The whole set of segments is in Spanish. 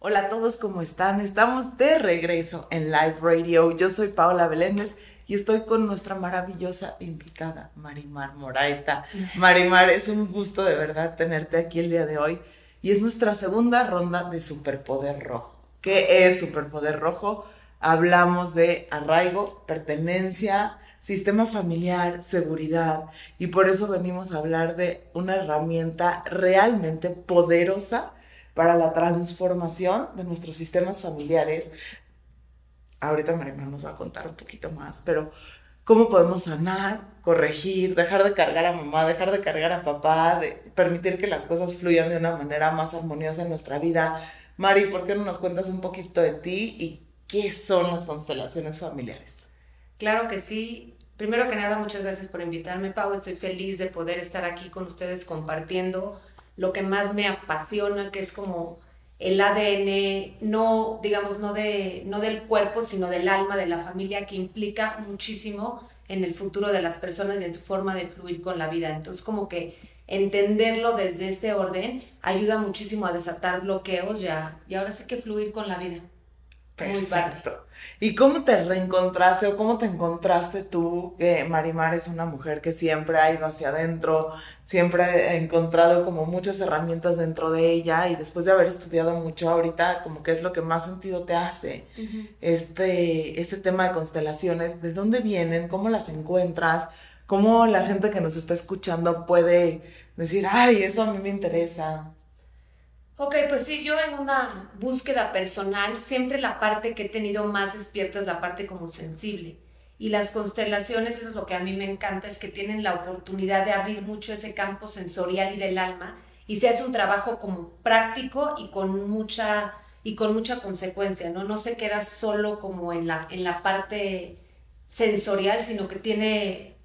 Hola a todos, ¿cómo están? Estamos de regreso en Live Radio. Yo soy Paola Beléndez y estoy con nuestra maravillosa invitada, Marimar Moraita. Marimar, es un gusto de verdad tenerte aquí el día de hoy y es nuestra segunda ronda de Superpoder Rojo. ¿Qué es Superpoder Rojo? Hablamos de arraigo, pertenencia, sistema familiar, seguridad y por eso venimos a hablar de una herramienta realmente poderosa para la transformación de nuestros sistemas familiares. Ahorita Marimar nos va a contar un poquito más, pero cómo podemos sanar, corregir, dejar de cargar a mamá, dejar de cargar a papá, permitir que las cosas fluyan de una manera más armoniosa en nuestra vida. Mari, ¿por qué no nos cuentas un poquito de ti y qué son las constelaciones familiares? Claro que sí. Primero que nada, muchas gracias por invitarme, Pau. Estoy feliz de poder estar aquí con ustedes compartiendo lo que más me apasiona, que es como el ADN, no, digamos, no, de, no del cuerpo, sino del alma, de la familia, que implica muchísimo en el futuro de las personas y en su forma de fluir con la vida. Entonces, como que entenderlo desde ese orden ayuda muchísimo a desatar bloqueos ya, y ahora sí que fluir con la vida. Perfecto. ¿Y cómo te reencontraste o cómo te encontraste tú que Marimar es una mujer que siempre ha ido hacia adentro, siempre ha encontrado como muchas herramientas dentro de ella y después de haber estudiado mucho ahorita, como que es lo que más sentido te hace este, este tema de constelaciones, ¿de dónde vienen? ¿Cómo las encuentras? ¿Cómo la gente que nos está escuchando puede decir, ay, eso a mí me interesa? Ok, pues sí, yo en una búsqueda personal, siempre la parte que he tenido más despierta es la parte como sensible. Y las constelaciones, eso es lo que a mí me encanta, es que tienen la oportunidad de abrir mucho ese campo sensorial y del alma y se hace un trabajo como práctico y con mucha y con mucha consecuencia, ¿no? No se queda solo como en la, en la parte sensorial, sino que tiene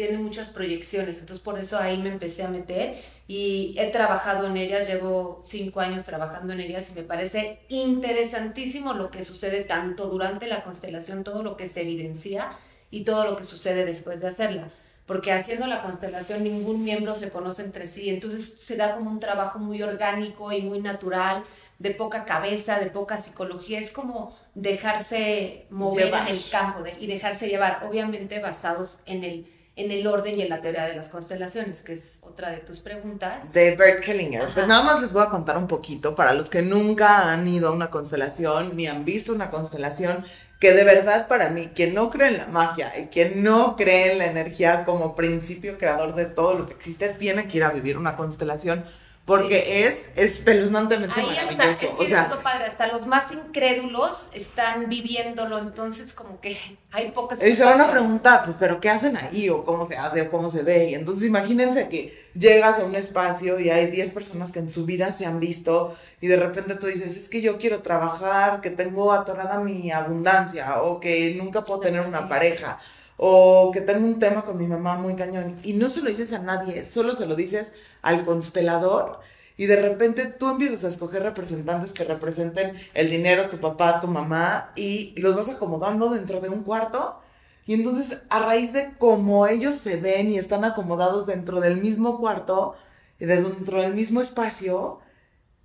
tiene muchas proyecciones, entonces por eso ahí me empecé a meter y he trabajado en ellas, llevo cinco años trabajando en ellas y me parece interesantísimo lo que sucede tanto durante la constelación, todo lo que se evidencia y todo lo que sucede después de hacerla, porque haciendo la constelación ningún miembro se conoce entre sí, entonces se da como un trabajo muy orgánico y muy natural, de poca cabeza, de poca psicología, es como dejarse mover en el campo y dejarse llevar, obviamente basados en el en el orden y en la teoría de las constelaciones, que es otra de tus preguntas. De Bert Kellinger. Pues nada más les voy a contar un poquito para los que nunca han ido a una constelación ni han visto una constelación, que de verdad para mí, quien no cree en la magia y quien no cree en la energía como principio creador de todo lo que existe, tiene que ir a vivir una constelación porque es espeluznantemente Ahí maravilloso. Está, es que o sea, padre, hasta los más incrédulos están viviéndolo, entonces como que hay pocas... Y se van a preguntar, pues, pero ¿qué hacen ahí? O cómo se hace, o cómo se ve. Y entonces imagínense que llegas a un espacio y hay 10 personas que en su vida se han visto y de repente tú dices, es que yo quiero trabajar, que tengo atorada mi abundancia, o que nunca puedo tener una pareja, o que tengo un tema con mi mamá muy cañón. Y no se lo dices a nadie, solo se lo dices al constelador. Y de repente tú empiezas a escoger representantes que representen el dinero, tu papá, tu mamá, y los vas acomodando dentro de un cuarto. Y entonces, a raíz de cómo ellos se ven y están acomodados dentro del mismo cuarto, y dentro del mismo espacio,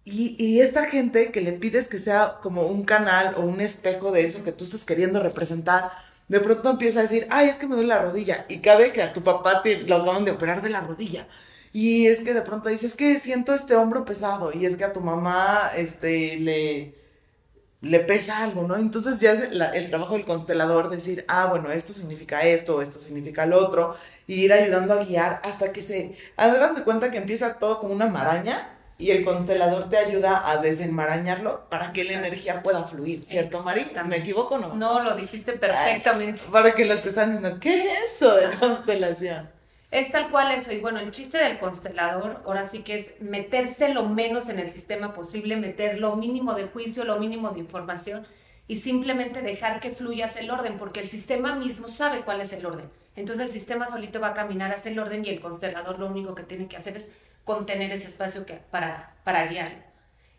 y, y, esta gente que le pides que sea como un canal o un espejo de eso que tú estás queriendo representar, de pronto empieza a decir, ay, es que me duele la rodilla. Y cabe que a tu papá te lo acaban de operar de la rodilla. Y es que de pronto dices, es que siento este hombro pesado. Y es que a tu mamá, este, le, le pesa algo, ¿no? Entonces ya es el trabajo del constelador decir, ah, bueno, esto significa esto, esto significa lo otro. Y ir ayudando a guiar hasta que se, hagan de cuenta que empieza todo como una maraña y el constelador te ayuda a desenmarañarlo para que la energía pueda fluir, ¿cierto, Mari? ¿Me equivoco o no? No, lo dijiste perfectamente. para que los que están diciendo, ¿qué es eso de constelación? Es tal cual eso. Y bueno, el chiste del constelador ahora sí que es meterse lo menos en el sistema posible, meter lo mínimo de juicio, lo mínimo de información y simplemente dejar que fluya el orden, porque el sistema mismo sabe cuál es el orden. Entonces el sistema solito va a caminar hacia el orden y el constelador lo único que tiene que hacer es contener ese espacio que, para, para guiarlo.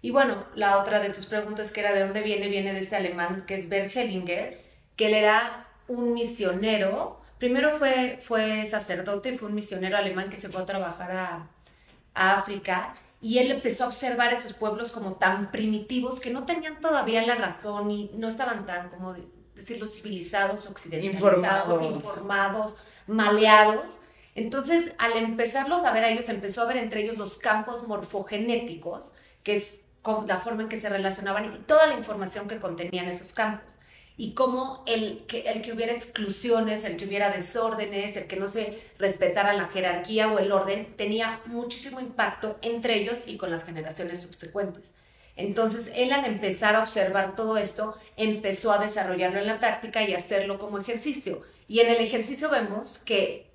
Y bueno, la otra de tus preguntas que era de dónde viene, viene de este alemán que es Bert Hellinger, que él era un misionero, primero fue, fue sacerdote, fue un misionero alemán que se fue a trabajar a, a África y él empezó a observar esos pueblos como tan primitivos que no tenían todavía la razón y no estaban tan, como decirlo, civilizados, occidentalizados, informados. informados, maleados. Entonces, al empezarlos a ver a ellos, empezó a ver entre ellos los campos morfogenéticos, que es la forma en que se relacionaban y toda la información que contenían esos campos y cómo el que, el que hubiera exclusiones, el que hubiera desórdenes, el que no se respetara la jerarquía o el orden, tenía muchísimo impacto entre ellos y con las generaciones subsecuentes. Entonces, él al empezar a observar todo esto, empezó a desarrollarlo en la práctica y hacerlo como ejercicio. Y en el ejercicio vemos que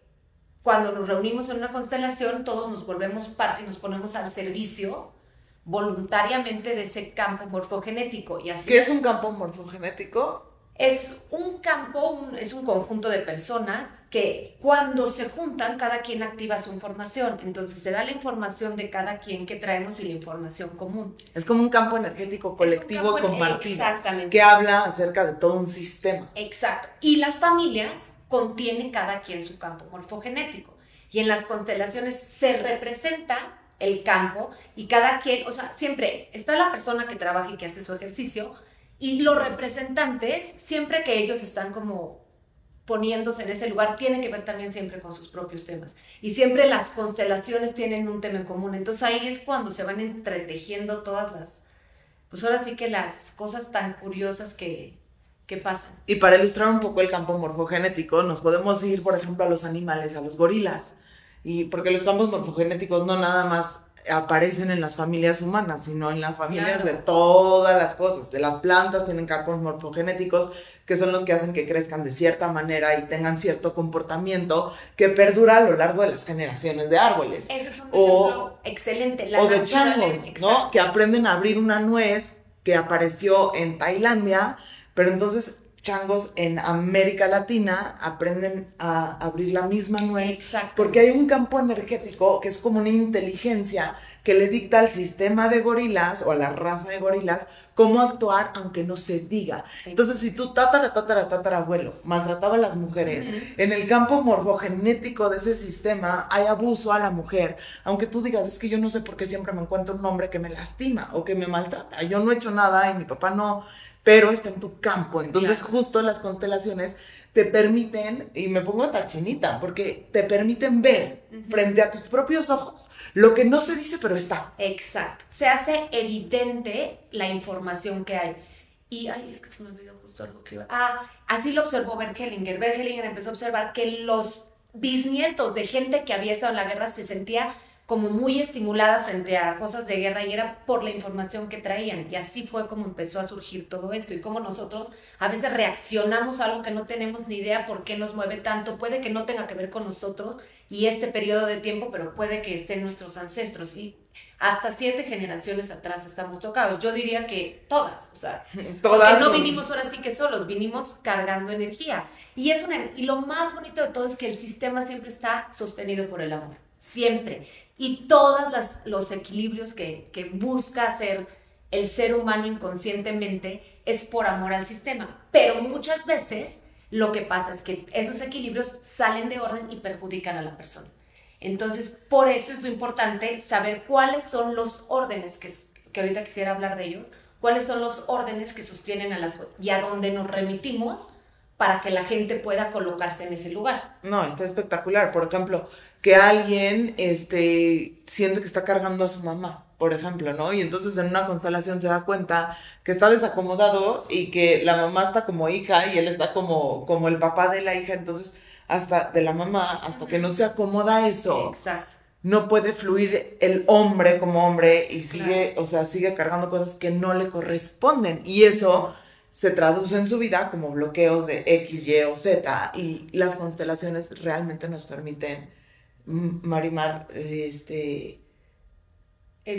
cuando nos reunimos en una constelación, todos nos volvemos parte y nos ponemos al servicio voluntariamente de ese campo morfogenético. Y así ¿Qué es un campo morfogenético? es un campo, es un conjunto de personas que cuando se juntan, cada quien activa su información. Entonces se da la información de cada quien que traemos y la información común. Es como un campo energético colectivo compartido. Exactamente. Que habla acerca de todo un sistema. Exacto. Y las familias contienen cada quien su campo morfogenético. Y en las constelaciones se representa el campo y cada quien, o sea, siempre está la persona que trabaja y que hace su ejercicio, y los representantes, siempre que ellos están como poniéndose en ese lugar, tienen que ver también siempre con sus propios temas. Y siempre las constelaciones tienen un tema en común. Entonces ahí es cuando se van entretejiendo todas las, pues ahora sí que las cosas tan curiosas que, que pasan. Y para ilustrar un poco el campo morfogenético, nos podemos ir, por ejemplo, a los animales, a los gorilas. Y porque los campos morfogenéticos no nada más aparecen en las familias humanas, sino en las familias de todas las cosas. De las plantas tienen campos morfogenéticos que son los que hacen que crezcan de cierta manera y tengan cierto comportamiento que perdura a lo largo de las generaciones de árboles. Ese es un ejemplo excelente. o de changos, ¿no? Que aprenden a abrir una nuez que apareció en Tailandia, pero entonces changos en América Latina aprenden a abrir la misma nuez porque hay un campo energético que es como una inteligencia que le dicta al sistema de gorilas o a la raza de gorilas cómo actuar aunque no se diga. Entonces, si tu tatara, tatara, tatara abuelo maltrataba a las mujeres, en el campo morfogenético de ese sistema hay abuso a la mujer, aunque tú digas, es que yo no sé por qué siempre me encuentro un hombre que me lastima o que me maltrata, yo no he hecho nada y mi papá no pero está en tu campo. Entonces, justo las constelaciones te permiten, y me pongo hasta chinita, porque te permiten ver frente a tus propios ojos lo que no se dice, pero está. Exacto. Se hace evidente la información que hay. Y, ay, es que se me olvidó justo algo que iba. Ah, así lo observó. Bert Hellinger empezó a observar que los bisnietos de gente que había estado en la guerra se sentía como muy estimulada frente a cosas de guerra y era por la información que traían. Y así fue como empezó a surgir todo esto y como nosotros a veces reaccionamos a algo que no tenemos ni idea por qué nos mueve tanto. Puede que no tenga que ver con nosotros y este periodo de tiempo, pero puede que estén nuestros ancestros. Y hasta siete generaciones atrás estamos tocados. Yo diría que todas, o sea, todas no vinimos ahora sí que solos, vinimos cargando energía. Y, es una, y lo más bonito de todo es que el sistema siempre está sostenido por el amor, siempre y todos los equilibrios que, que busca hacer el ser humano inconscientemente es por amor al sistema. Pero muchas veces lo que pasa es que esos equilibrios salen de orden y perjudican a la persona. Entonces, por eso es lo importante saber cuáles son los órdenes, que, que ahorita quisiera hablar de ellos, cuáles son los órdenes que sostienen a las y a dónde nos remitimos para que la gente pueda colocarse en ese lugar. No, está espectacular. Por ejemplo, que alguien este, siente que está cargando a su mamá, por ejemplo, ¿no? Y entonces en una constelación se da cuenta que está desacomodado y que la mamá está como hija y él está como, como el papá de la hija, entonces hasta de la mamá, hasta que no se acomoda eso. Exacto. No puede fluir el hombre como hombre y sigue, o sea, sigue cargando cosas que no le corresponden. Y eso se traduce en su vida como bloqueos de X, Y o Z y las constelaciones realmente nos permiten, Marimar, este,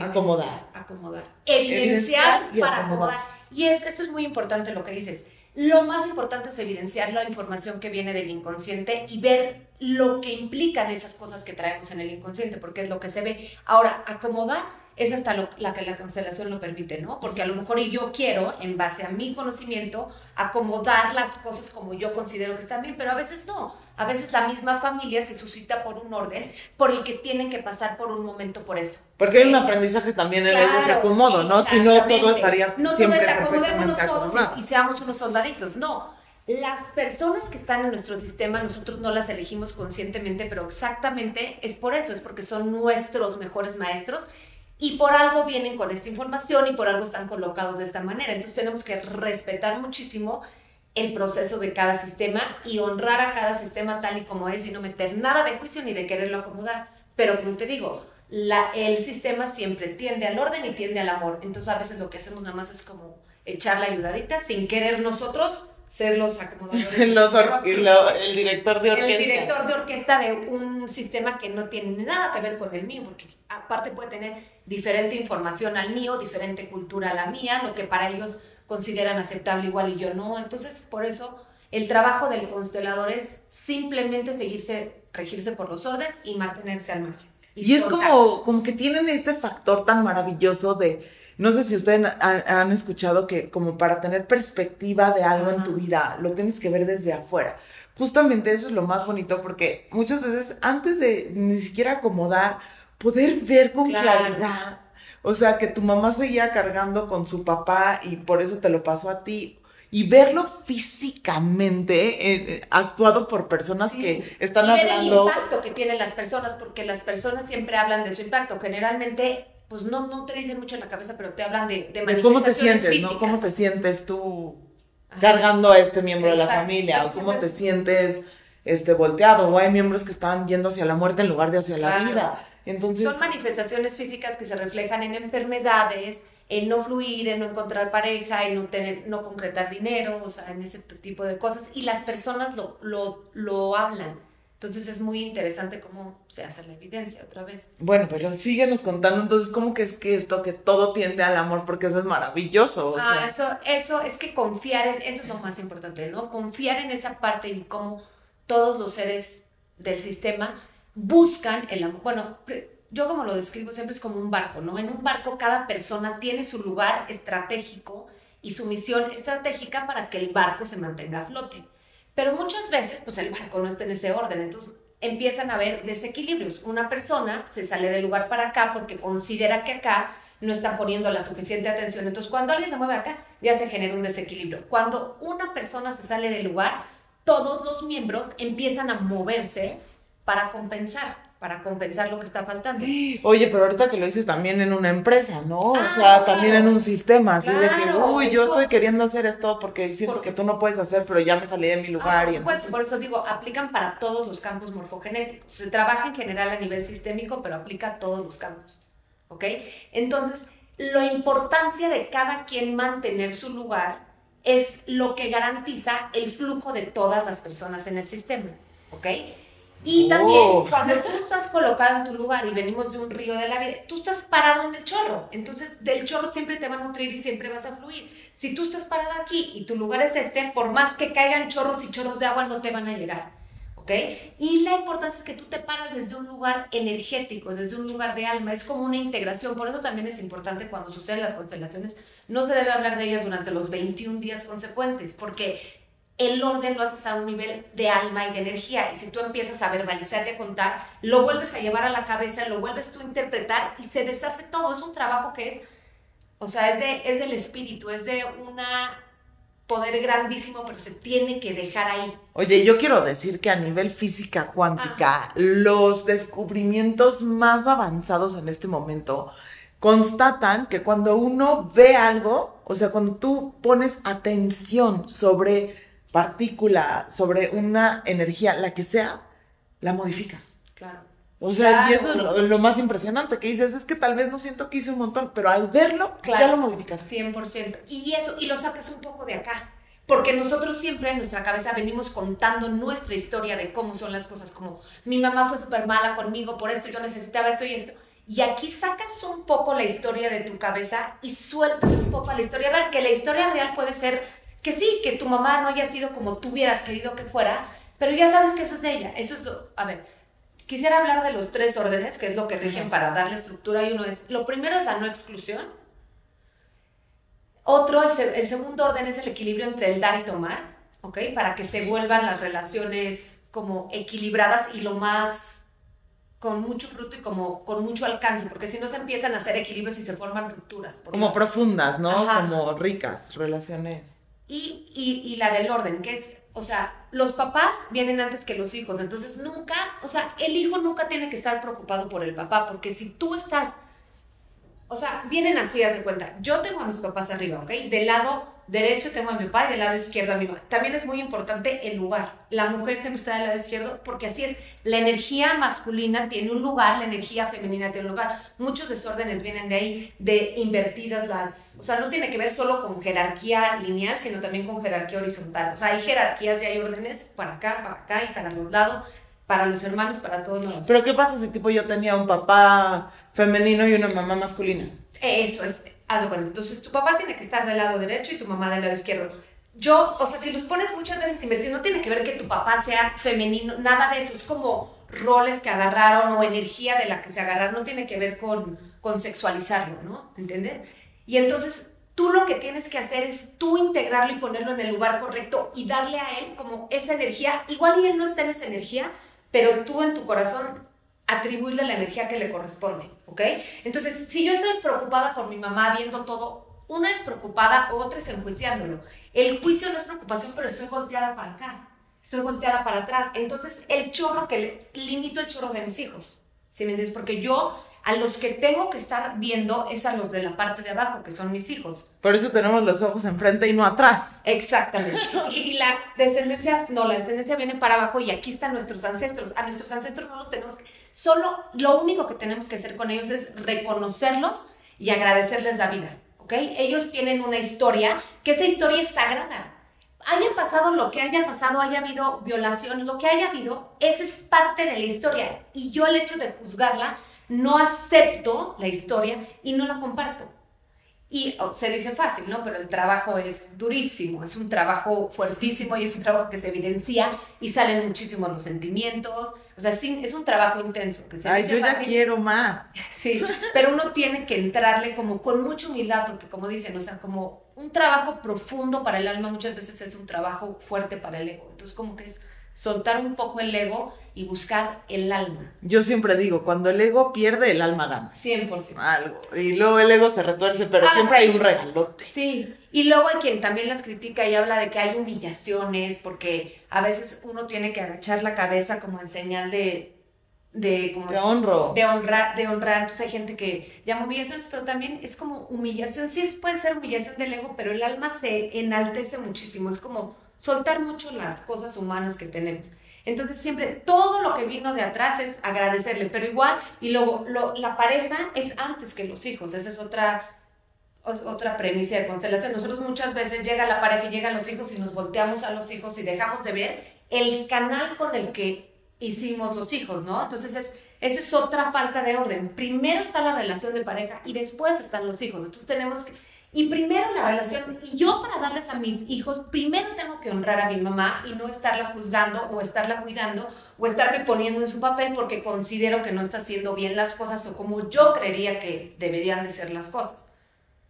acomodar. Acomodar. Evidenciar, para acomodar. Y es, esto es muy importante lo que dices. Lo más importante es evidenciar la información que viene del inconsciente y ver lo que implican esas cosas que traemos en el inconsciente, porque es lo que se ve. Ahora, acomodar es hasta lo, la que la constelación lo permite, ¿no? Porque a lo mejor y yo quiero, en base a mi conocimiento, acomodar las cosas como yo considero que están bien, pero a veces no. A veces la misma familia se suscita por un orden por el que tienen que pasar por un momento por eso. Porque hay un aprendizaje también en el desacomodo, ¿no? Si no, todo estaría no siempre desacomodémonos todos y, y seamos unos soldaditos, no. Las personas que están en nuestro sistema, nosotros no las elegimos conscientemente, pero exactamente es por eso, es porque son nuestros mejores maestros y por algo vienen con esta información y por algo están colocados de esta manera. Entonces tenemos que respetar muchísimo el proceso de cada sistema y honrar a cada sistema tal y como es y no meter nada de juicio ni de quererlo acomodar. Pero como te digo, el sistema siempre tiende al orden y tiende al amor. Entonces a veces lo que hacemos nada más es como echar la ayudadita sin querer nosotros ser los acomodadores. el director de orquesta. El director de orquesta de un sistema que no tiene nada que ver con el mío, porque aparte puede tener diferente información al mío, diferente cultura a la mía, lo que para ellos consideran aceptable igual y yo no. Entonces, por eso el trabajo del constelador es simplemente seguirse, regirse por los órdenes y mantenerse al margen. Y, es como, como que tienen este factor tan maravilloso de no sé si ustedes han, escuchado que como para tener perspectiva de algo en tu vida, lo tienes que ver desde afuera. Justamente eso es lo más bonito porque muchas veces antes de ni siquiera acomodar, poder ver con claridad. O sea, que tu mamá seguía cargando con su papá y por eso te lo pasó a ti y verlo físicamente eh, actuado por personas que están y ver hablando. el impacto que tienen las personas, porque las personas siempre hablan de su impacto. Generalmente pues no, no te dicen mucho en la cabeza, pero te hablan de, de, ¿Cómo te sientes, no? ¿Cómo te sientes tú cargando a este miembro de la familia? ¿O cómo te sientes este, volteado? O hay miembros que están yendo hacia la muerte en lugar de hacia la vida. Entonces... Son manifestaciones físicas que se reflejan en enfermedades, en no fluir, en no encontrar pareja, en no, tener, no concretar dinero, o sea, en ese tipo de cosas. Y las personas lo, lo, lo hablan entonces es muy interesante cómo se hace la evidencia otra vez. Bueno, pero síguenos contando entonces cómo que es que esto, que todo tiende al amor, porque eso es maravilloso. ah, eso, eso es que confiar en, eso es lo más importante, ¿no? Confiar en esa parte y cómo todos los seres del sistema buscan el amor. Bueno, yo como lo describo siempre es como un barco, ¿no? En un barco cada persona tiene su lugar estratégico y su misión estratégica para que el barco se mantenga a flote. Pero muchas veces, pues el barco no está en ese orden, entonces empiezan a haber desequilibrios. Una persona se sale del lugar para acá porque considera que acá no están poniendo la suficiente atención. Entonces, cuando alguien se mueve acá, ya se genera un desequilibrio. Cuando una persona se sale del lugar, todos los miembros empiezan a moverse para compensar para compensar lo que está faltando. Oye, pero ahorita que lo dices también en una empresa, ¿no? o ah, sea, también en un sistema, así de que, uy, yo estoy queriendo hacer esto porque siento que tú no puedes hacer, pero ya me salí de mi ah, lugar. por supuesto, por eso digo, aplican para todos los campos morfogenéticos. Se trabaja en general a nivel sistémico, pero aplica a todos los campos, ¿ok? Entonces, la importancia de cada quien mantener su lugar es lo que garantiza el flujo de todas las personas en el sistema, ¿ok? Y también, oh. cuando tú estás colocado en tu lugar y venimos de un río de la vida, tú estás parado en el chorro. Entonces, del chorro siempre te va a nutrir y siempre vas a fluir. Si tú estás parado aquí y tu lugar es este, por más que caigan chorros y chorros de agua, no te van a llegar. ¿Ok? Y la importancia es que tú te paras desde un lugar energético, desde un lugar de alma. Es como una integración. Por eso también es importante cuando suceden las constelaciones, no se debe hablar de ellas durante los 21 días consecuentes, porque el orden lo haces a un nivel de alma y de energía. Y si tú empiezas a verbalizar y a contar, lo vuelves a llevar a la cabeza, lo vuelves tú a interpretar y se deshace todo. Es un trabajo que es, o sea, es, de, es del espíritu, es de un poder grandísimo, pero se tiene que dejar ahí. Oye, yo quiero decir que a nivel física cuántica, los descubrimientos más avanzados en este momento constatan que cuando uno ve algo, o sea, cuando tú pones atención sobre partícula, sobre una energía, la que sea, la modificas. Claro. O sea, y eso es lo, más impresionante que dices, es que tal vez no siento que hice un montón, pero al verlo, ya lo modificas. 100%. Y eso, y lo sacas un poco de acá. Porque nosotros siempre en nuestra cabeza venimos contando nuestra historia de cómo son las cosas, como mi mamá fue súper mala conmigo, por esto yo necesitaba esto y esto. Y aquí sacas un poco la historia de tu cabeza y sueltas un poco a la historia real, que la historia real puede ser que sí, que tu mamá no haya sido como tú hubieras querido que fuera, pero ya sabes que eso es de ella. Eso es, a ver, quisiera hablar de los tres órdenes, que es lo que rigen para darle estructura. Y uno es, lo primero es la no exclusión. Otro, el, segundo orden es el equilibrio entre el dar y tomar, ¿ok? Para que se vuelvan las relaciones como equilibradas y lo más con mucho fruto y como con mucho alcance, porque si no se empiezan a hacer equilibrios y se forman rupturas. Como profundas, ¿no? Como ricas relaciones. Y, y, la del orden, que es, o sea, los papás vienen antes que los hijos, entonces nunca, o sea, el hijo nunca tiene que estar preocupado por el papá, porque si tú estás o sea, vienen así, haz de cuenta. Yo tengo a mis papás arriba, ¿ok? Del lado derecho tengo a mi papá y del lado izquierdo a mi mamá. También es muy importante el lugar. La mujer siempre está del lado izquierdo porque así es. La energía masculina tiene un lugar, la energía femenina tiene un lugar. Muchos desórdenes vienen de ahí, de invertidas las... O sea, no tiene que ver solo con jerarquía lineal, sino también con jerarquía horizontal. O sea, hay jerarquías y hay órdenes para acá, para acá y para los lados para los hermanos, para todos nosotros. Pero ¿qué pasa si tipo yo tenía un papá femenino y una mamá masculina? Eso es, haz de. Entonces tu papá tiene que estar del lado derecho y tu mamá del lado izquierdo. Yo, o sea, si los pones muchas veces invertidos, no tiene que ver que tu papá sea femenino, nada de eso, es como roles que agarraron o energía de la que se agarraron, no tiene que ver con, con sexualizarlo, ¿no? ¿Entiendes? Y entonces tú lo que tienes que hacer es tú integrarlo y ponerlo en el lugar correcto y darle a él como esa energía, igual y él no está en esa energía, pero tú en tu corazón atribuirle la energía que le corresponde, ¿ok? Entonces, si yo estoy preocupada por mi mamá viendo todo, una es preocupada, otra es enjuiciándolo. El juicio no es preocupación, pero estoy volteada para acá, estoy volteada para atrás. Entonces, el chorro que le, limito el chorro de mis hijos, ¿sí me entiendes? Porque yo a los que tengo que estar viendo es a los de la parte de abajo, que son mis hijos. Por eso tenemos los ojos enfrente y no atrás. Exactamente. y la descendencia, no, la descendencia viene para abajo y aquí están nuestros ancestros. A nuestros ancestros no los tenemos que... Solo lo único que tenemos que hacer con ellos es reconocerlos y agradecerles la vida, ¿ok? Ellos tienen una historia, que esa historia es sagrada. Haya pasado lo que haya pasado, haya habido violación, lo que haya habido, esa es parte de la historia. Y yo el hecho de juzgarla no acepto la historia y no la comparto. Y oh, se dice fácil, ¿no? Pero el trabajo es durísimo, es un trabajo fuertísimo y es un trabajo que se evidencia y salen muchísimo los sentimientos. O sea, sí, es un trabajo intenso. Que se Ay, yo ya quiero más. Sí, pero uno tiene que entrarle como con mucha humildad, porque como dicen, o sea, como un trabajo profundo para el alma muchas veces es un trabajo fuerte para el ego. Entonces, como que es soltar un poco el ego y buscar el alma. Yo siempre digo, cuando el ego pierde, el alma gana. 100%. Algo. Y luego el ego se retuerce, pero ah, siempre hay un regalote. Sí. Y luego hay quien también las critica y habla de que hay humillaciones, porque a veces uno tiene que agachar la cabeza como en señal de... De, como de honro. De honrar, de honrar. Entonces hay gente que llama humillaciones, pero también es como humillación. Sí, puede ser humillación del ego, pero el alma se enaltece muchísimo. Es como soltar mucho las cosas humanas que tenemos. Entonces siempre todo lo que vino de atrás es agradecerle, pero igual, y luego la pareja es antes que los hijos, esa es otra, otra premisa de constelación. Nosotros muchas veces llega la pareja y llegan los hijos y nos volteamos a los hijos y dejamos de ver el canal con el que hicimos los hijos, ¿no? Entonces es, esa es otra falta de orden. Primero está la relación de pareja y después están los hijos. Entonces tenemos que y primero la relación, y yo para darles a mis hijos, primero tengo que honrar a mi mamá y no estarla juzgando o estarla cuidando o estarme poniendo en su papel porque considero que no está haciendo bien las cosas o como yo creería que deberían de ser las cosas.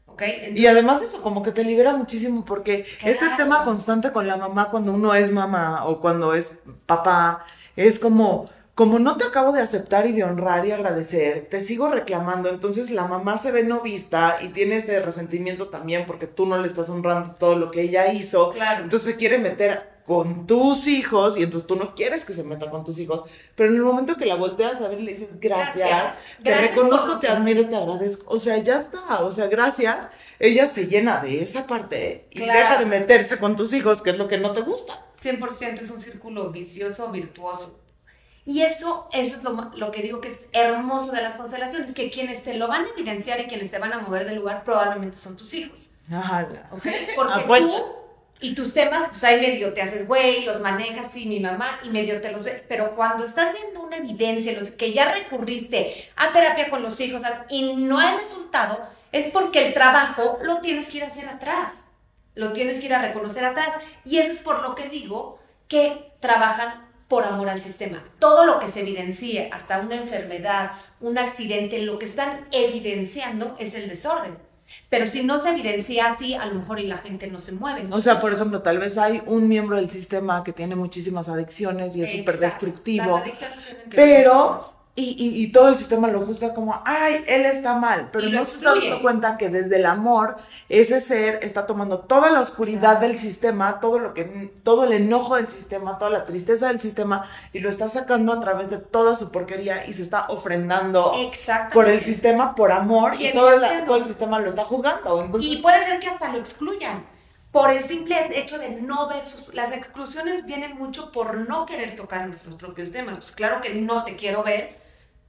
¿Okay? y además eso como que te libera muchísimo porque este tema constante con la mamá cuando uno es mamá o cuando es papá es como como no te acabo de aceptar y de honrar y agradecer, te sigo reclamando, entonces la mamá se ve no vista y tiene ese resentimiento también porque tú no le estás honrando todo lo que ella hizo. Claro. Entonces se quiere meter con tus hijos y entonces tú no quieres que se meta con tus hijos, pero en el momento que la volteas a ver le dices gracias, te reconozco, te admiro, te agradezco, o sea, ya está, o sea, gracias, ella se llena de esa parte y deja de meterse con tus hijos, que es lo que no te gusta. 100% es un círculo vicioso, virtuoso. Y eso, eso es lo, lo, que digo que es hermoso de las constelaciones, que quienes te lo van a evidenciar y quienes te van a mover del lugar probablemente son tus hijos. ¿Okay? Porque tú y tus temas, pues ahí medio te haces güey, los manejas, sí, mi mamá, y medio te los ve. Pero cuando estás viendo una evidencia, los, que ya recurriste a terapia con los hijos y no hay resultado, es porque el trabajo lo tienes que ir a hacer atrás. Lo tienes que ir a reconocer atrás. Y eso es por lo que digo que trabajan por amor al sistema. Todo lo que se evidencie, hasta una enfermedad, un accidente, lo que están evidenciando es el desorden. Pero si no se evidencia así, a lo mejor y la gente no se mueve. o sea, por ejemplo, tal vez hay un miembro del sistema que tiene muchísimas adicciones y es súper destructivo. Pero y, y, y, todo el sistema lo juzga como, ay, él está mal, pero no se está dando cuenta que desde el amor ese ser está tomando toda la oscuridad del sistema, todo lo que, todo el enojo del sistema, toda la tristeza del sistema y lo está sacando a través de toda su porquería y se está ofrendando por el sistema por amor y, todo, todo, el sistema lo está juzgando. y puede ser que hasta lo excluyan por el simple hecho de no ver sus... Las exclusiones vienen mucho por no querer tocar nuestros propios temas. Pues claro que no te quiero ver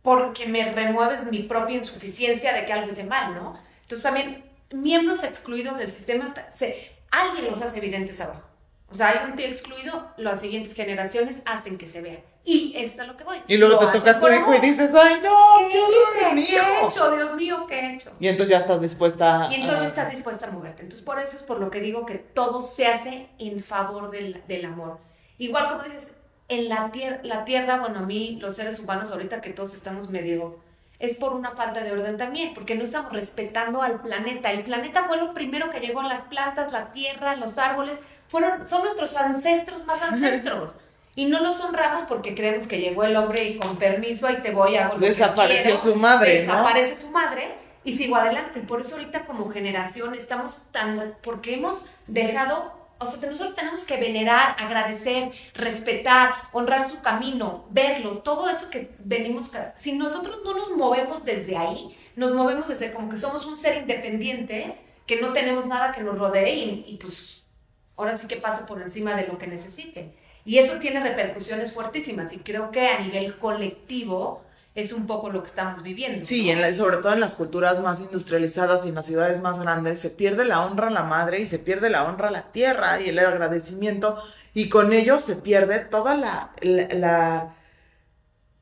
porque me remueves mi propia insuficiencia de que algo de mal, ¿no? Entonces también miembros excluidos del sistema, se, alguien los hace evidentes abajo. O sea, hay un tío excluido, las siguientes generaciones hacen que se vea. Y esto es lo que voy. Y luego te toca a tu hijo y dices, ay, no, ¿qué, ¿Qué, ¿Qué he hecho? Dios mío, ¿qué he hecho? Y entonces ya estás dispuesta a... Y entonces estás dispuesta a moverte. Entonces por eso es por lo que digo que todo se hace en favor del, del amor. Igual como dices, en la, tierra, la tierra, bueno, a mí, los seres humanos, ahorita que todos estamos medio, es por una falta de orden también, porque no estamos respetando al planeta. El planeta fue lo primero que llegó, las plantas, la tierra, los árboles, fueron, son nuestros ancestros más ancestros. Y no los honramos porque creemos que llegó el hombre y con permiso ahí te voy a Desapareció su madre. Desaparece su madre y sigo adelante. Por eso ahorita como generación estamos tan, porque hemos dejado o sea, nosotros tenemos que venerar, agradecer, respetar, honrar su camino, verlo, todo eso que venimos. Si nosotros no nos movemos desde ahí, nos movemos desde como que somos un ser independiente, que no tenemos nada que nos rodee y, y pues ahora sí que paso por encima de lo que necesite. Y eso tiene repercusiones fuertísimas y creo que a nivel colectivo es un poco lo que estamos viviendo. Sí, en sobre todo en las culturas más industrializadas y en las ciudades más grandes, se pierde la honra a la madre y se pierde la honra a la tierra y el agradecimiento, y con ello se pierde toda la, la,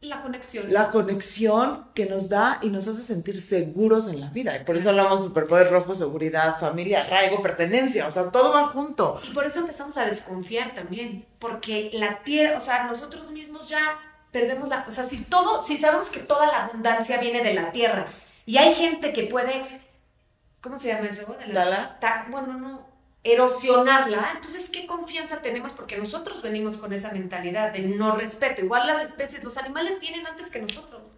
la, conexión. La conexión que nos da y nos hace sentir seguros en la vida. Y por eso hablamos de superpoder rojo, seguridad, familia, arraigo, pertenencia, o sea, todo va junto. Y por eso empezamos a desconfiar también, porque la tierra, o sea, nosotros mismos ya perdemos la, o sea, si todo, si sabemos que toda la abundancia viene de la tierra y hay gente que puede, ¿cómo se llama eso? bueno, no, erosionarla, entonces qué confianza tenemos porque nosotros venimos con esa mentalidad de no respeto. Igual las especies, los animales vienen antes que nosotros.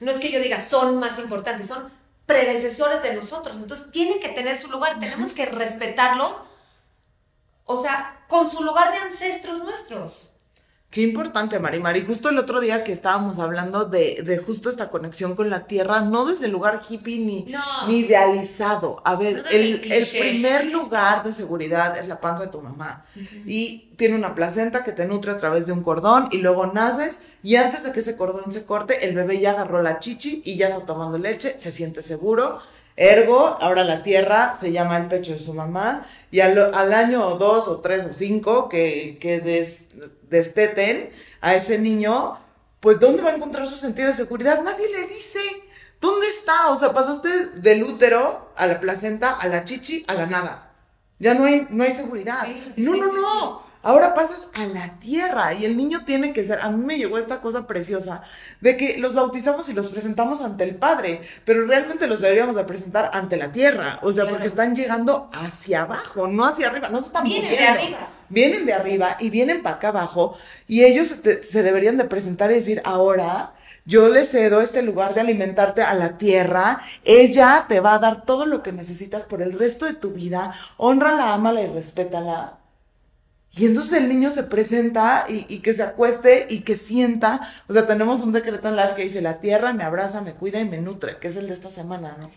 No es que yo diga son más importantes, son predecesores de nosotros, entonces tienen que tener su lugar, tenemos que respetarlos, o sea, con su lugar de ancestros nuestros. Qué importante, Marimari. Justo el otro día que estábamos hablando de, de, justo esta conexión con la tierra, no desde el lugar hippie ni, ni idealizado. A ver, el, el, primer lugar de seguridad es la panza de tu mamá. Y tiene una placenta que te nutre a través de un cordón y luego naces y antes de que ese cordón se corte, el bebé ya agarró la chichi y ya está tomando leche, se siente seguro Ergo, ahora la tierra se llama el pecho de su mamá y al, al año o dos o tres o cinco que, que desteten a ese niño, pues ¿dónde va a encontrar su sentido de seguridad? Nadie le dice. ¿Dónde está? O sea, pasaste del útero a la placenta, a la chichi, a la nada. Ya no hay, no hay seguridad. no, no, no. Ahora pasas a la tierra y el niño tiene que ser, a mí me llegó esta cosa preciosa de que los bautizamos y los presentamos ante el Padre, pero realmente los deberíamos de presentar ante la tierra, o sea, porque están llegando hacia abajo, no hacia arriba, no se están Vienen de arriba. Vienen de arriba y vienen para acá abajo y ellos se deberían de presentar y decir, ahora yo le cedo este lugar de alimentarte a la tierra, ella te va a dar todo lo que necesitas por el resto de tu vida, honrala, ámala y respétala. Y entonces el niño se presenta y, que se acueste y que sienta, o sea, tenemos un decreto en live que dice, la tierra me abraza, me cuida y me nutre, que es el de esta semana, ¿no?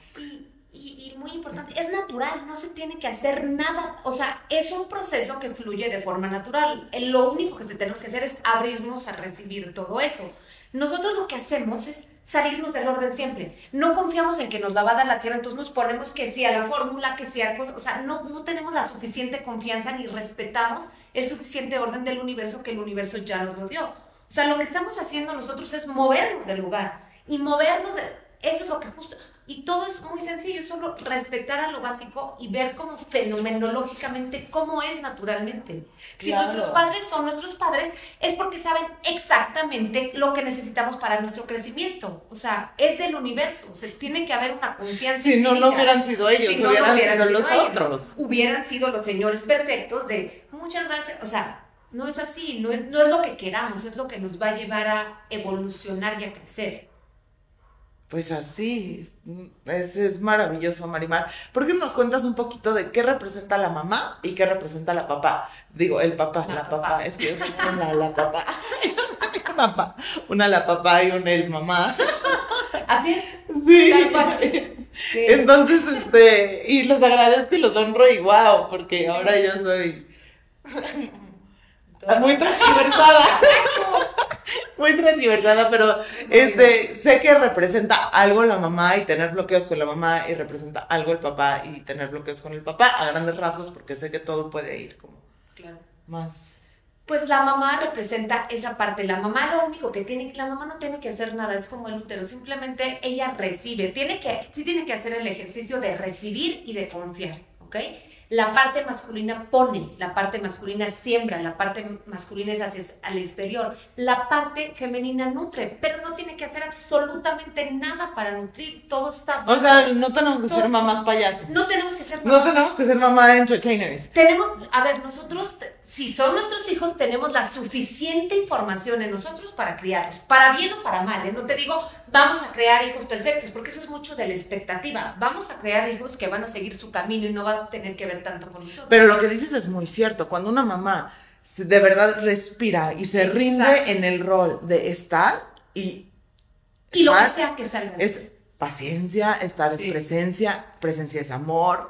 Y, muy importante, es natural, no se tiene que hacer nada, o sea, es un proceso que fluye de forma natural. Lo único que tenemos que hacer es abrirnos a recibir todo eso. Nosotros lo que hacemos es salirnos del orden siempre. No confiamos en que nos la va a dar la tierra, entonces nos ponemos que sí a la fórmula, que sea, o sea, no, no tenemos la suficiente confianza ni respetamos el suficiente orden del universo que el universo ya nos lo dio. O sea, lo que estamos haciendo nosotros es movernos del lugar y movernos Eso es lo que justo... Y todo es muy sencillo, solo respetar a lo básico y ver como fenomenológicamente cómo es naturalmente. Si nuestros padres son nuestros padres, es porque saben exactamente lo que necesitamos para nuestro crecimiento. O sea, es del universo. O sea, tiene que haber una confianza. Si no, no hubieran sido ellos, hubieran, sido, los otros. Hubieran sido los señores perfectos de muchas gracias. O sea, no es así, no es, no es lo que queramos, es lo que nos va a llevar a evolucionar y a crecer. Pues así, es, es maravilloso, Marimar. ¿Por qué nos cuentas un poquito de qué representa la mamá y qué representa la papá? Digo, el papá, la, papá. es que una la papá. papá. Una la papá y una el mamá. Así es. Sí. sí. Entonces, este, y los agradezco y los honro y wow, porque ahora yo soy muy transversada. muy transversada, pero este, sé que representa algo la mamá y tener bloqueos con la mamá y representa algo el papá y tener bloqueos con el papá a grandes rasgos porque sé que todo puede ir como más. Pues la mamá representa esa parte. La mamá lo único que tiene, la mamá no tiene que hacer nada, es como el útero, simplemente ella recibe. Tiene que, sí tiene que hacer el ejercicio de recibir y de confiar, ¿ok? La parte masculina pone, la parte masculina siembra, la parte masculina es hacia al exterior, la parte femenina nutre, pero no tiene que hacer absolutamente nada para nutrir, todo está... O sea, no tenemos que ser mamás payasos. No tenemos que ser mamás. No tenemos que ser mamá entertainers. Tenemos, a ver, nosotros, si son nuestros hijos, tenemos la suficiente información en nosotros para criarlos, para bien o para mal. ¿eh? No te digo, vamos a crear hijos perfectos, porque eso es mucho de la expectativa. Vamos a crear hijos que van a seguir su camino y no van a tener que ver tanto con nosotros. Pero lo que dices es muy cierto. Cuando una mamá de verdad respira y se rinde en el rol de estar y... Y lo que sea que salga. Es paciencia, estar es presencia, presencia es amor.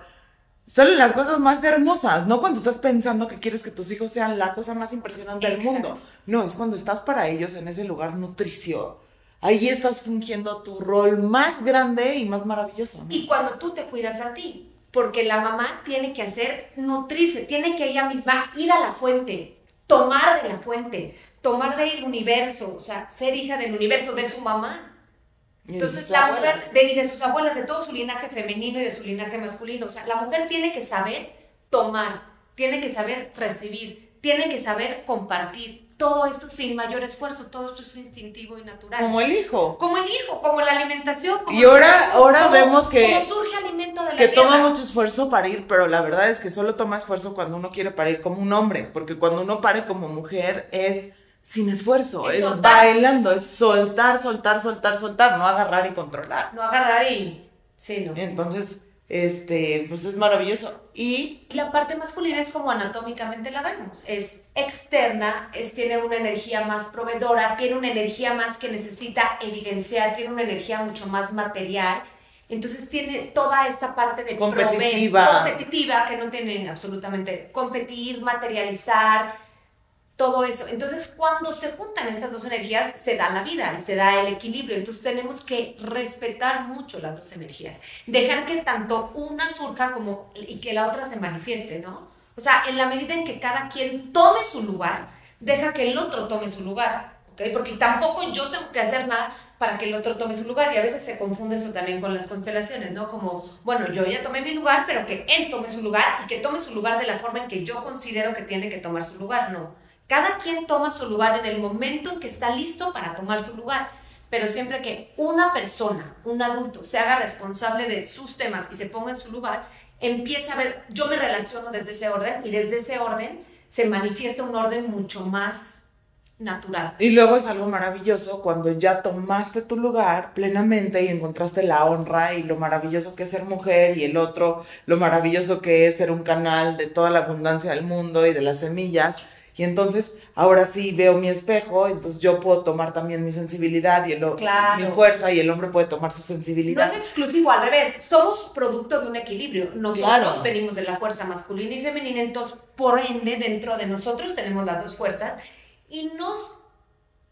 Son las cosas más hermosas, no cuando estás pensando que quieres que tus hijos sean la cosa más impresionante del mundo. No, es cuando estás para ellos en ese lugar nutricio ahí estás fungiendo tu rol más grande y más maravilloso. Y cuando tú te cuidas a ti, porque la mamá tiene que hacer, nutrirse, tiene que ella misma ir a la fuente, tomar de la fuente, tomar del universo, o sea, ser hija del universo, de su mamá. Entonces, la mujer, de, y de sus abuelas, de todo su linaje femenino y de su linaje masculino, o sea, la mujer tiene que saber tomar, tiene que saber recibir, tiene que saber compartir, todo esto sin mayor esfuerzo, todo esto es instintivo y natural. Como el hijo. Como el hijo, como la alimentación. y ahora, ahora vemos que, surge alimento de la que toma mucho esfuerzo parir, pero la verdad es que solo toma esfuerzo cuando uno quiere parir como un hombre, porque cuando uno pare como mujer es sin esfuerzo, es, bailando, es soltar, soltar, soltar, soltar, no agarrar y controlar. No agarrar y... Sí, no. Entonces, este, pues es maravilloso. Y la parte masculina es como anatómicamente la vemos, es externa, es, tiene una energía más proveedora, tiene una energía más que necesita evidenciar, tiene una energía mucho más material. Entonces tiene toda esta parte de competitiva, competitiva que no tiene absolutamente competir, materializar, todo eso. Entonces, cuando se juntan estas dos energías, se da la vida y se da el equilibrio. Entonces, tenemos que respetar mucho las dos energías. Dejar que tanto una surja como y que la otra se manifieste, ¿no? O sea, en la medida en que cada quien tome su lugar, deja que el otro tome su lugar, ¿ok? Porque tampoco yo tengo que hacer nada para que el otro tome su lugar. Y a veces se confunde eso también con las constelaciones, ¿no? Como, bueno, yo ya tomé mi lugar, pero que él tome su lugar y que tome su lugar de la forma en que yo considero que tiene que tomar su lugar, no cada quien toma su lugar en el momento en que está listo para tomar su lugar, pero siempre que una persona, un adulto, se haga responsable de sus temas y se ponga en su lugar, empieza a ver, yo me relaciono desde ese orden y desde ese orden se manifiesta un orden mucho más natural. Y luego es algo maravilloso cuando ya tomaste tu lugar plenamente y encontraste la honra y lo maravilloso que es ser mujer y el otro, lo maravilloso que es ser un canal de toda la abundancia del mundo y de las semillas y entonces ahora sí veo mi espejo, entonces yo puedo tomar también mi sensibilidad y el, mi fuerza y el hombre puede tomar su sensibilidad. No es exclusivo, al revés, somos producto de un equilibrio. Nosotros venimos de la fuerza masculina y femenina, entonces por ende dentro de nosotros tenemos las dos fuerzas y nos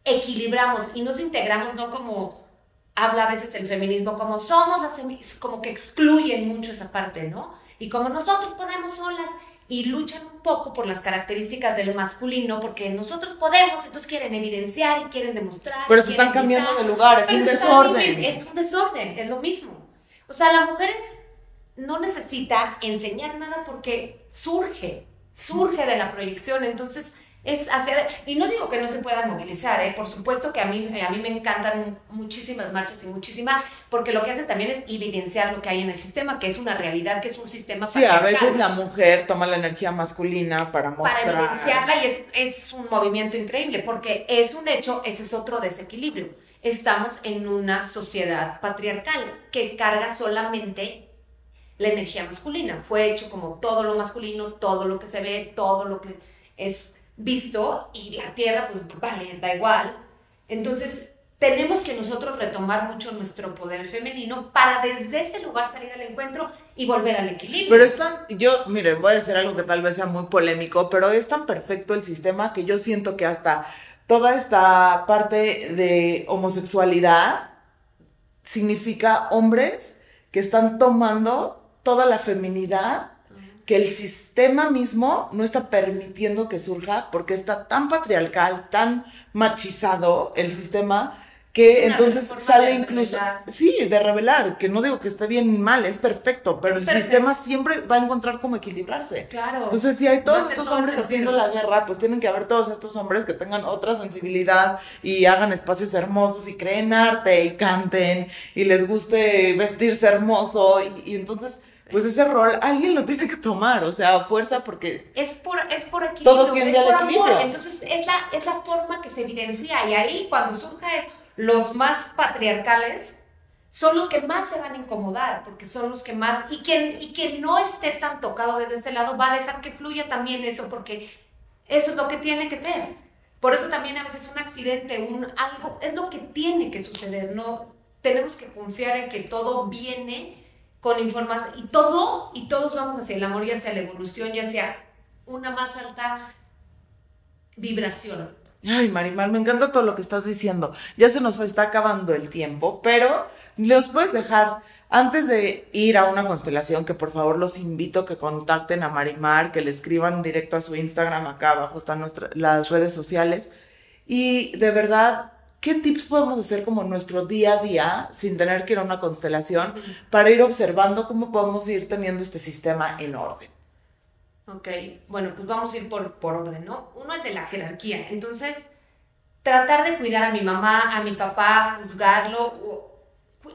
equilibramos y nos integramos, no como habla a veces el feminismo, como somos las como que excluyen mucho esa parte, ¿no? Y como nosotros podemos solas y luchan un poco por las características del masculino porque nosotros podemos, entonces quieren evidenciar y quieren demostrar. Pero se están cambiando de lugar, es un desorden. Es un desorden, es lo mismo. O sea, la mujer no necesita enseñar nada porque surge, surge de la proyección, entonces es hacer, y no digo que no se puedan movilizar, ¿eh? por supuesto que a mí, a mí me encantan muchísimas marchas y muchísima, porque lo que hacen también es evidenciar lo que hay en el sistema, que es una realidad, que es un sistema Sí, a veces la mujer toma la energía masculina para mostrar. Para evidenciarla y es, es un movimiento increíble, porque es un hecho, ese es otro desequilibrio. Estamos en una sociedad patriarcal que carga solamente la energía masculina. Fue hecho como todo lo masculino, todo lo que se ve, todo lo que es visto y la tierra, pues da igual. Entonces, tenemos que nosotros retomar mucho nuestro poder femenino para desde ese lugar salir al encuentro y volver al equilibrio. Pero es tan, yo, miren, voy a decir algo que tal vez sea muy polémico, pero es tan perfecto el sistema que yo siento que hasta toda esta parte de homosexualidad significa hombres que están tomando toda la feminidad que el sistema mismo no está permitiendo que surja porque está tan patriarcal, tan machizado el sistema que entonces sale incluso sí de revelar que no digo que esté bien mal es perfecto pero el sistema siempre va a encontrar cómo equilibrarse. Claro. Entonces si hay todos estos hombres haciendo la guerra pues tienen que haber todos estos hombres que tengan otra sensibilidad y hagan espacios hermosos y creen arte y canten y les guste vestirse hermoso y entonces pues ese rol alguien lo tiene que tomar, o sea, fuerza porque... Es por, es por aquí, todo es por amor, entonces es la, es la forma que se evidencia y ahí cuando surja es los más patriarcales son los que más se van a incomodar, porque son los que más, y quien, y quien no esté tan tocado desde este lado va a dejar que fluya también eso, porque eso es lo que tiene que ser. Por eso también a veces un accidente, un algo, es lo que tiene que suceder, no tenemos que confiar en que todo viene con información y todo, y todos vamos hacia el amor y hacia la evolución y hacia una más alta vibración. Ay, Marimar, me encanta todo lo que estás diciendo. Ya se nos está acabando el tiempo, pero los puedes dejar antes de ir a una constelación, que por favor los invito a que contacten a Marimar, que le escriban directo a su Instagram, acá abajo están nuestras, las redes sociales. Y de verdad, ¿qué tips podemos hacer como nuestro día a día sin tener que ir a una constelación para ir observando cómo podemos ir teniendo este sistema en orden? Ok, bueno, pues vamos a ir por, por orden, ¿no? Uno es de la jerarquía, entonces tratar de cuidar a mi mamá, a mi papá, juzgarlo,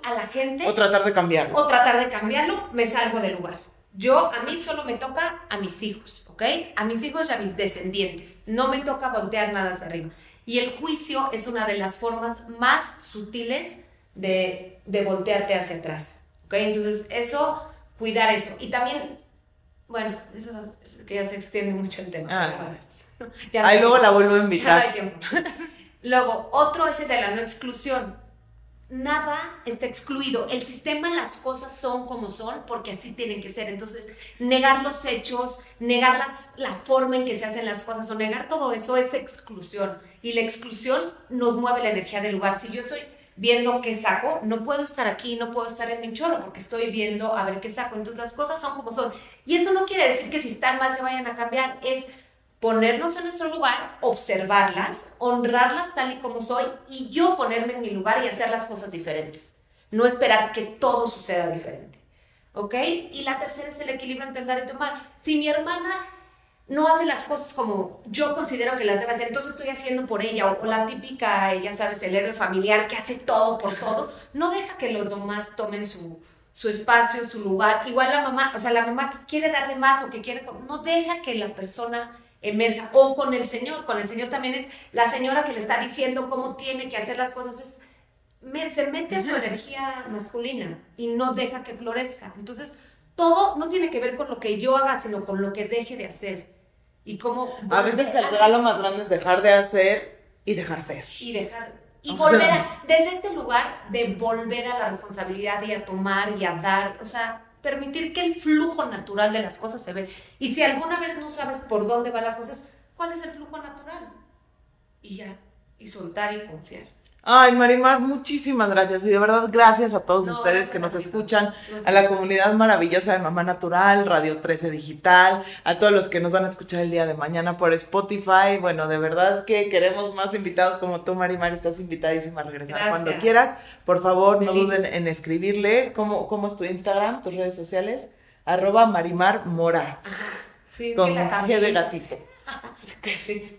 a la gente. O tratar de cambiarlo. O tratar de cambiarlo, me salgo del lugar. Yo, a mí solo me toca a mis hijos, ¿ok? A mis hijos y a mis descendientes. No me toca voltear nada hacia arriba. Y el juicio es una de las formas más sutiles de, de voltearte hacia atrás. ¿Ok? Entonces, eso, cuidar eso. Y también, bueno, eso es que ya se extiende mucho el tema. Ah, Ahí luego la vuelvo a invitar. luego, otro es el de la no exclusión nada está excluido. El sistema, las cosas son como son porque así tienen que ser. Entonces, negar los hechos, negar las, la forma en que se hacen las cosas o negar todo eso es exclusión. Y la exclusión nos mueve la energía del lugar. Si yo estoy viendo qué saco, no puedo estar aquí, no puedo estar en mi choro porque estoy viendo a ver qué saco. Entonces, las cosas son como son. Y eso no quiere decir que si están mal se vayan a cambiar. Es ponernos en nuestro lugar, observarlas, honrarlas tal y como soy y yo ponerme en mi lugar y hacer las cosas diferentes. No esperar que todo suceda diferente. ¿Ok? Y la tercera es el equilibrio entre el dar y tomar. Si mi hermana no hace las cosas como yo considero que las debe hacer, entonces estoy haciendo por ella, o, la típica, ya sabes, el héroe familiar que hace todo por todos, no deja que los demás tomen su, su espacio, su lugar. Igual la mamá, o sea, la mamá que quiere dar de más o que quiere, no deja que la persona emerja. O con el Señor, con el Señor también es la señora que le está diciendo cómo tiene que hacer las cosas, es, se mete a su energía masculina y no deja que florezca. Entonces, todo no tiene que ver con lo que yo haga, sino con lo que deje de hacer. Y cómo... A veces el regalo más grande es dejar de hacer y dejar ser. Y dejar... Y volver a, desde este lugar de volver a la responsabilidad y a tomar y a dar, o sea, permitir que el flujo natural de las cosas se ve. Y si alguna vez no sabes por dónde va la cosa, ¿cuál es el flujo natural? Y ya, y soltar y confiar. Ay, Marimar, muchísimas gracias. Y de verdad, gracias a todos ustedes que nos escuchan, a la comunidad maravillosa de Mamá Natural, Radio 13 Digital, a todos los que nos van a escuchar el día de mañana por Spotify. Bueno, de verdad que queremos más invitados como tú, Marimar. Estás invitadísima a regresar cuando quieras. Por favor, no duden en escribirle. ¿Cómo, ¿Cómo es tu Instagram, tus redes sociales? Arroba Marimar Mora. Sí, con G de gatito. sí.